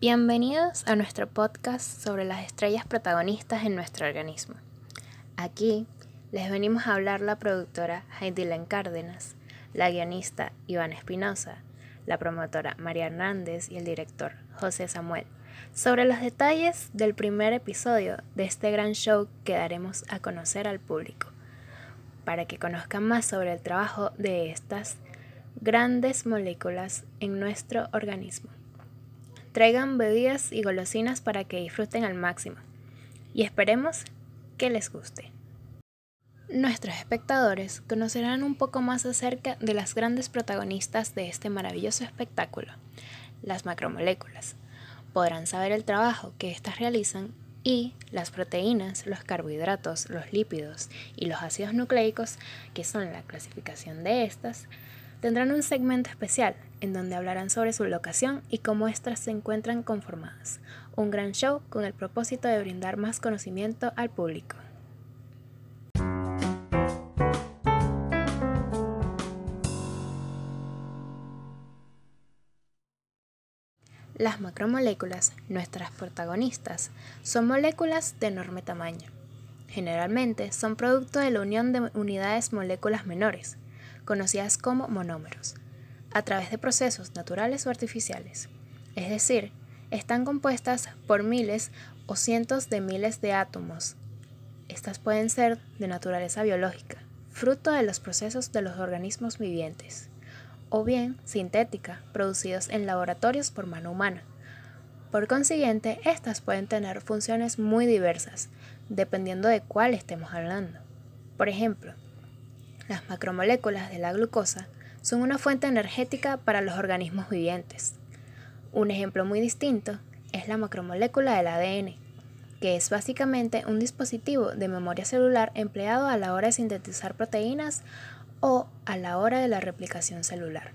Bienvenidos a nuestro podcast sobre las estrellas protagonistas en nuestro organismo. Aquí les venimos a hablar la productora Heidi Len Cárdenas, la guionista Iván Espinosa, la promotora María Hernández y el director José Samuel sobre los detalles del primer episodio de este gran show que daremos a conocer al público, para que conozcan más sobre el trabajo de estas grandes moléculas en nuestro organismo. Traigan bebidas y golosinas para que disfruten al máximo y esperemos que les guste. Nuestros espectadores conocerán un poco más acerca de las grandes protagonistas de este maravilloso espectáculo, las macromoléculas. Podrán saber el trabajo que éstas realizan y las proteínas, los carbohidratos, los lípidos y los ácidos nucleicos, que son la clasificación de estas, tendrán un segmento especial en donde hablarán sobre su locación y cómo éstas se encuentran conformadas. Un gran show con el propósito de brindar más conocimiento al público. Las macromoléculas, nuestras protagonistas, son moléculas de enorme tamaño. Generalmente son producto de la unión de unidades moléculas menores, conocidas como monómeros, a través de procesos naturales o artificiales. Es decir, están compuestas por miles o cientos de miles de átomos. Estas pueden ser de naturaleza biológica, fruto de los procesos de los organismos vivientes, o bien sintética, producidos en laboratorios por mano humana. Por consiguiente, estas pueden tener funciones muy diversas, dependiendo de cuál estemos hablando. Por ejemplo, las macromoléculas de la glucosa son una fuente energética para los organismos vivientes. Un ejemplo muy distinto es la macromolécula del ADN, que es básicamente un dispositivo de memoria celular empleado a la hora de sintetizar proteínas o a la hora de la replicación celular.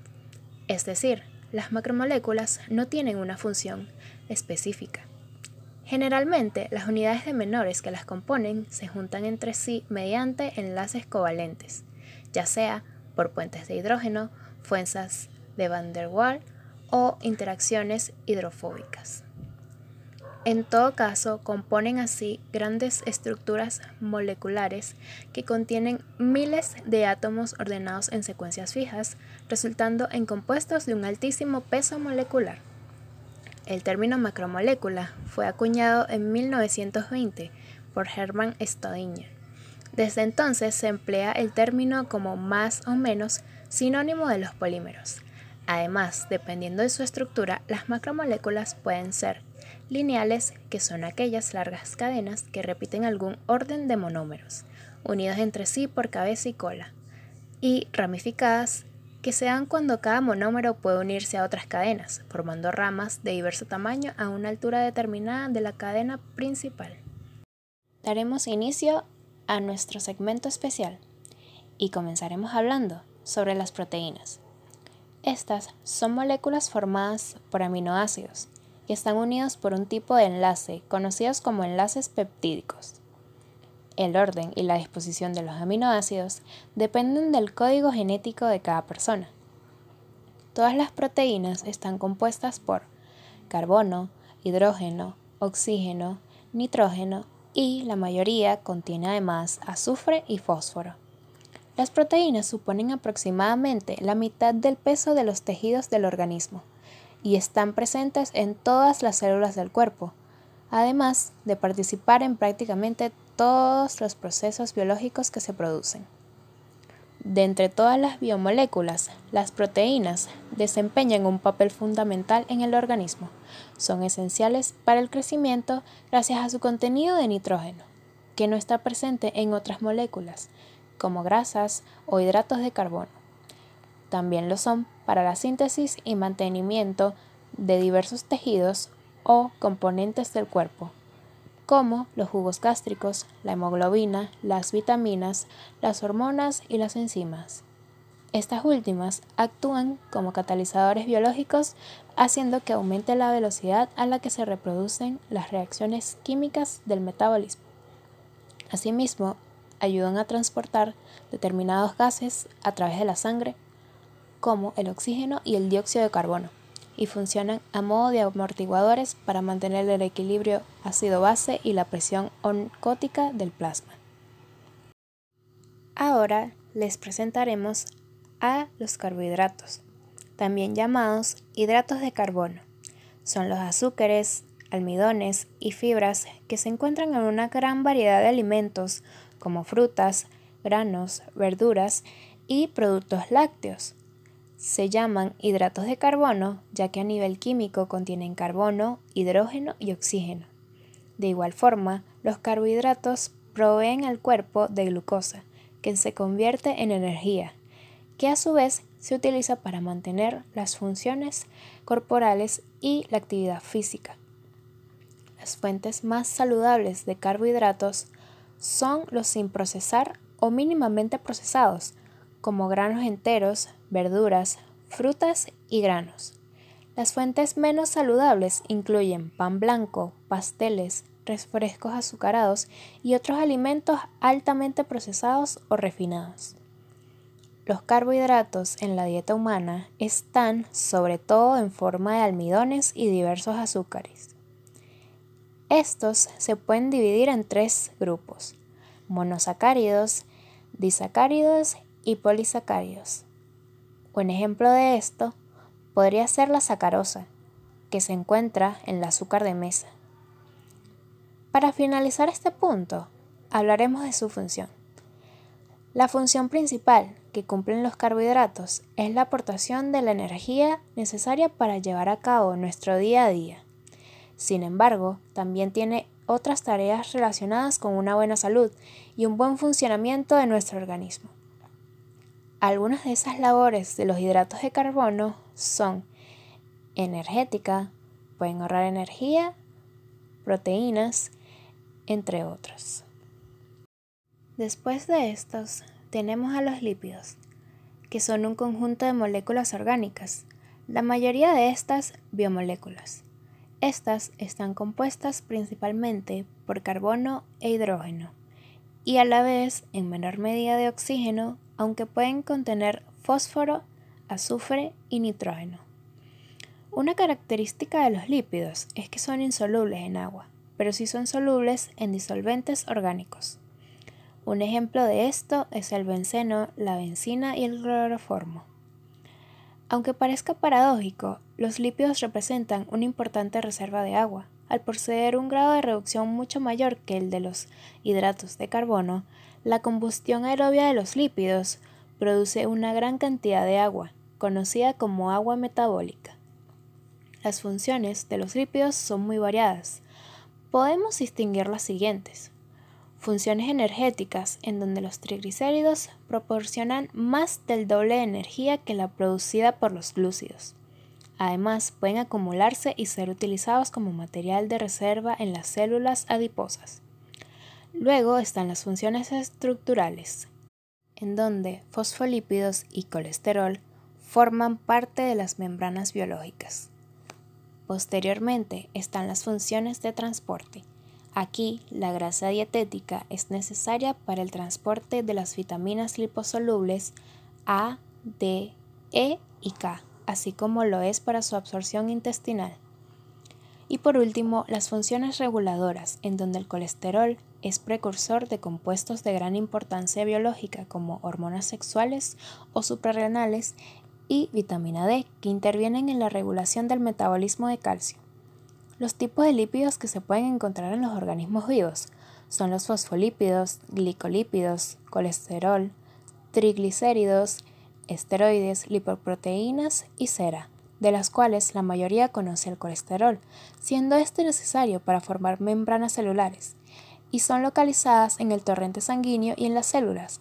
Es decir, las macromoléculas no tienen una función específica. Generalmente, las unidades de menores que las componen se juntan entre sí mediante enlaces covalentes, ya sea por puentes de hidrógeno, fuerzas de Van der Waals o interacciones hidrofóbicas. En todo caso, componen así grandes estructuras moleculares que contienen miles de átomos ordenados en secuencias fijas, resultando en compuestos de un altísimo peso molecular. El término macromolécula fue acuñado en 1920 por Hermann Staudinger desde entonces se emplea el término como más o menos sinónimo de los polímeros. Además, dependiendo de su estructura, las macromoléculas pueden ser lineales, que son aquellas largas cadenas que repiten algún orden de monómeros, unidos entre sí por cabeza y cola, y ramificadas, que se dan cuando cada monómero puede unirse a otras cadenas, formando ramas de diverso tamaño a una altura determinada de la cadena principal. Daremos inicio a nuestro segmento especial y comenzaremos hablando sobre las proteínas. Estas son moléculas formadas por aminoácidos y están unidos por un tipo de enlace conocidos como enlaces peptídicos. El orden y la disposición de los aminoácidos dependen del código genético de cada persona. Todas las proteínas están compuestas por carbono, hidrógeno, oxígeno, nitrógeno y la mayoría contiene además azufre y fósforo. Las proteínas suponen aproximadamente la mitad del peso de los tejidos del organismo y están presentes en todas las células del cuerpo, además de participar en prácticamente todos los procesos biológicos que se producen. De entre todas las biomoléculas, las proteínas desempeñan un papel fundamental en el organismo. Son esenciales para el crecimiento gracias a su contenido de nitrógeno, que no está presente en otras moléculas, como grasas o hidratos de carbono. También lo son para la síntesis y mantenimiento de diversos tejidos o componentes del cuerpo, como los jugos gástricos, la hemoglobina, las vitaminas, las hormonas y las enzimas. Estas últimas actúan como catalizadores biológicos haciendo que aumente la velocidad a la que se reproducen las reacciones químicas del metabolismo. Asimismo, ayudan a transportar determinados gases a través de la sangre, como el oxígeno y el dióxido de carbono, y funcionan a modo de amortiguadores para mantener el equilibrio ácido-base y la presión oncótica del plasma. Ahora les presentaremos a los carbohidratos, también llamados hidratos de carbono. Son los azúcares, almidones y fibras que se encuentran en una gran variedad de alimentos como frutas, granos, verduras y productos lácteos. Se llaman hidratos de carbono ya que a nivel químico contienen carbono, hidrógeno y oxígeno. De igual forma, los carbohidratos proveen al cuerpo de glucosa, que se convierte en energía, que a su vez se utiliza para mantener las funciones corporales y la actividad física. Las fuentes más saludables de carbohidratos son los sin procesar o mínimamente procesados, como granos enteros, verduras, frutas y granos. Las fuentes menos saludables incluyen pan blanco, pasteles, refrescos azucarados y otros alimentos altamente procesados o refinados. Los carbohidratos en la dieta humana están sobre todo en forma de almidones y diversos azúcares. Estos se pueden dividir en tres grupos, monosacáridos, disacáridos y polisacáridos. Un ejemplo de esto podría ser la sacarosa, que se encuentra en el azúcar de mesa. Para finalizar este punto, hablaremos de su función. La función principal que cumplen los carbohidratos es la aportación de la energía necesaria para llevar a cabo nuestro día a día. Sin embargo, también tiene otras tareas relacionadas con una buena salud y un buen funcionamiento de nuestro organismo. Algunas de esas labores de los hidratos de carbono son energética, pueden ahorrar energía, proteínas, entre otros. Después de estos, tenemos a los lípidos, que son un conjunto de moléculas orgánicas, la mayoría de estas biomoléculas. Estas están compuestas principalmente por carbono e hidrógeno, y a la vez en menor medida de oxígeno, aunque pueden contener fósforo, azufre y nitrógeno. Una característica de los lípidos es que son insolubles en agua, pero sí son solubles en disolventes orgánicos. Un ejemplo de esto es el benceno, la benzina y el cloroformo. Aunque parezca paradójico, los lípidos representan una importante reserva de agua. Al poseer un grado de reducción mucho mayor que el de los hidratos de carbono, la combustión aerobia de los lípidos produce una gran cantidad de agua, conocida como agua metabólica. Las funciones de los lípidos son muy variadas. Podemos distinguir las siguientes funciones energéticas en donde los triglicéridos proporcionan más del doble de energía que la producida por los glúcidos. Además, pueden acumularse y ser utilizados como material de reserva en las células adiposas. Luego están las funciones estructurales, en donde fosfolípidos y colesterol forman parte de las membranas biológicas. Posteriormente están las funciones de transporte, Aquí, la grasa dietética es necesaria para el transporte de las vitaminas liposolubles A, D, E y K, así como lo es para su absorción intestinal. Y por último, las funciones reguladoras, en donde el colesterol es precursor de compuestos de gran importancia biológica como hormonas sexuales o suprarrenales y vitamina D, que intervienen en la regulación del metabolismo de calcio. Los tipos de lípidos que se pueden encontrar en los organismos vivos son los fosfolípidos, glicolípidos, colesterol, triglicéridos, esteroides, lipoproteínas y cera, de las cuales la mayoría conoce el colesterol, siendo este necesario para formar membranas celulares, y son localizadas en el torrente sanguíneo y en las células,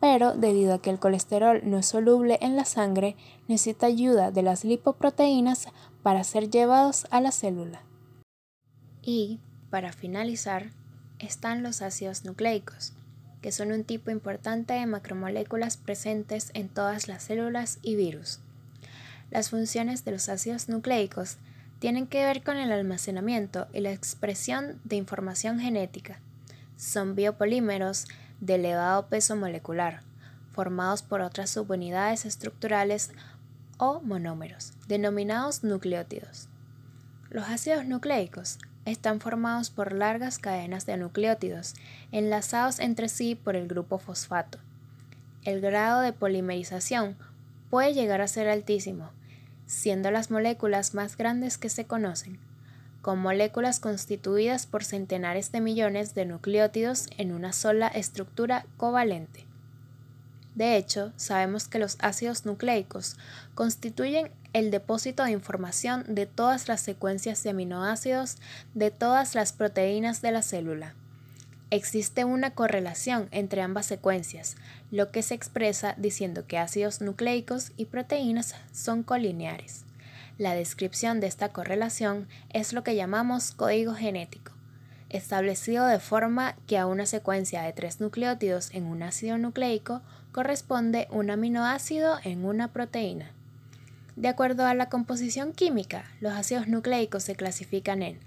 pero debido a que el colesterol no es soluble en la sangre, necesita ayuda de las lipoproteínas para ser llevados a la célula. Y, para finalizar, están los ácidos nucleicos, que son un tipo importante de macromoléculas presentes en todas las células y virus. Las funciones de los ácidos nucleicos tienen que ver con el almacenamiento y la expresión de información genética. Son biopolímeros de elevado peso molecular, formados por otras subunidades estructurales o monómeros, denominados nucleótidos. Los ácidos nucleicos están formados por largas cadenas de nucleótidos enlazados entre sí por el grupo fosfato. El grado de polimerización puede llegar a ser altísimo, siendo las moléculas más grandes que se conocen, con moléculas constituidas por centenares de millones de nucleótidos en una sola estructura covalente. De hecho, sabemos que los ácidos nucleicos constituyen el depósito de información de todas las secuencias de aminoácidos de todas las proteínas de la célula. Existe una correlación entre ambas secuencias, lo que se expresa diciendo que ácidos nucleicos y proteínas son colineares. La descripción de esta correlación es lo que llamamos código genético, establecido de forma que a una secuencia de tres nucleótidos en un ácido nucleico corresponde un aminoácido en una proteína. De acuerdo a la composición química, los ácidos nucleicos se clasifican en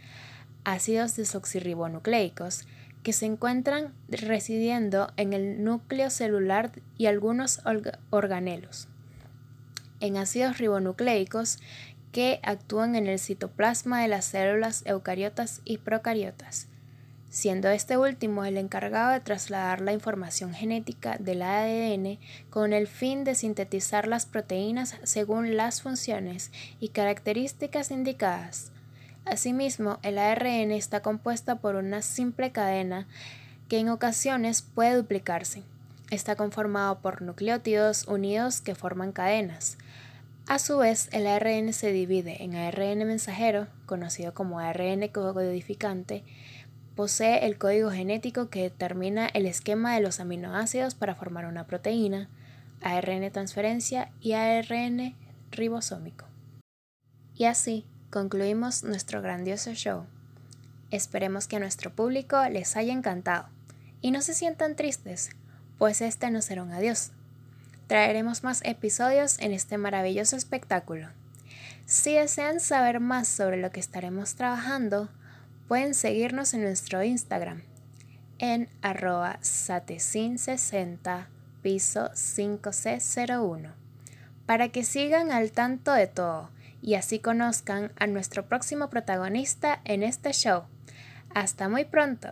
ácidos desoxirribonucleicos, que se encuentran residiendo en el núcleo celular y algunos organelos, en ácidos ribonucleicos, que actúan en el citoplasma de las células eucariotas y procariotas, siendo este último el encargado de trasladar la información genética del ADN con el fin de sintetizar las proteínas según las funciones y características indicadas. Asimismo, el ARN está compuesto por una simple cadena que en ocasiones puede duplicarse. Está conformado por nucleótidos unidos que forman cadenas. A su vez, el ARN se divide en ARN mensajero, conocido como ARN codificante, posee el código genético que determina el esquema de los aminoácidos para formar una proteína, ARN transferencia y ARN ribosómico. Y así concluimos nuestro grandioso show. Esperemos que a nuestro público les haya encantado y no se sientan tristes, pues este no será un adiós. Traeremos más episodios en este maravilloso espectáculo. Si desean saber más sobre lo que estaremos trabajando, Pueden seguirnos en nuestro Instagram en arroba satecin60 piso 5C01 para que sigan al tanto de todo y así conozcan a nuestro próximo protagonista en este show. Hasta muy pronto.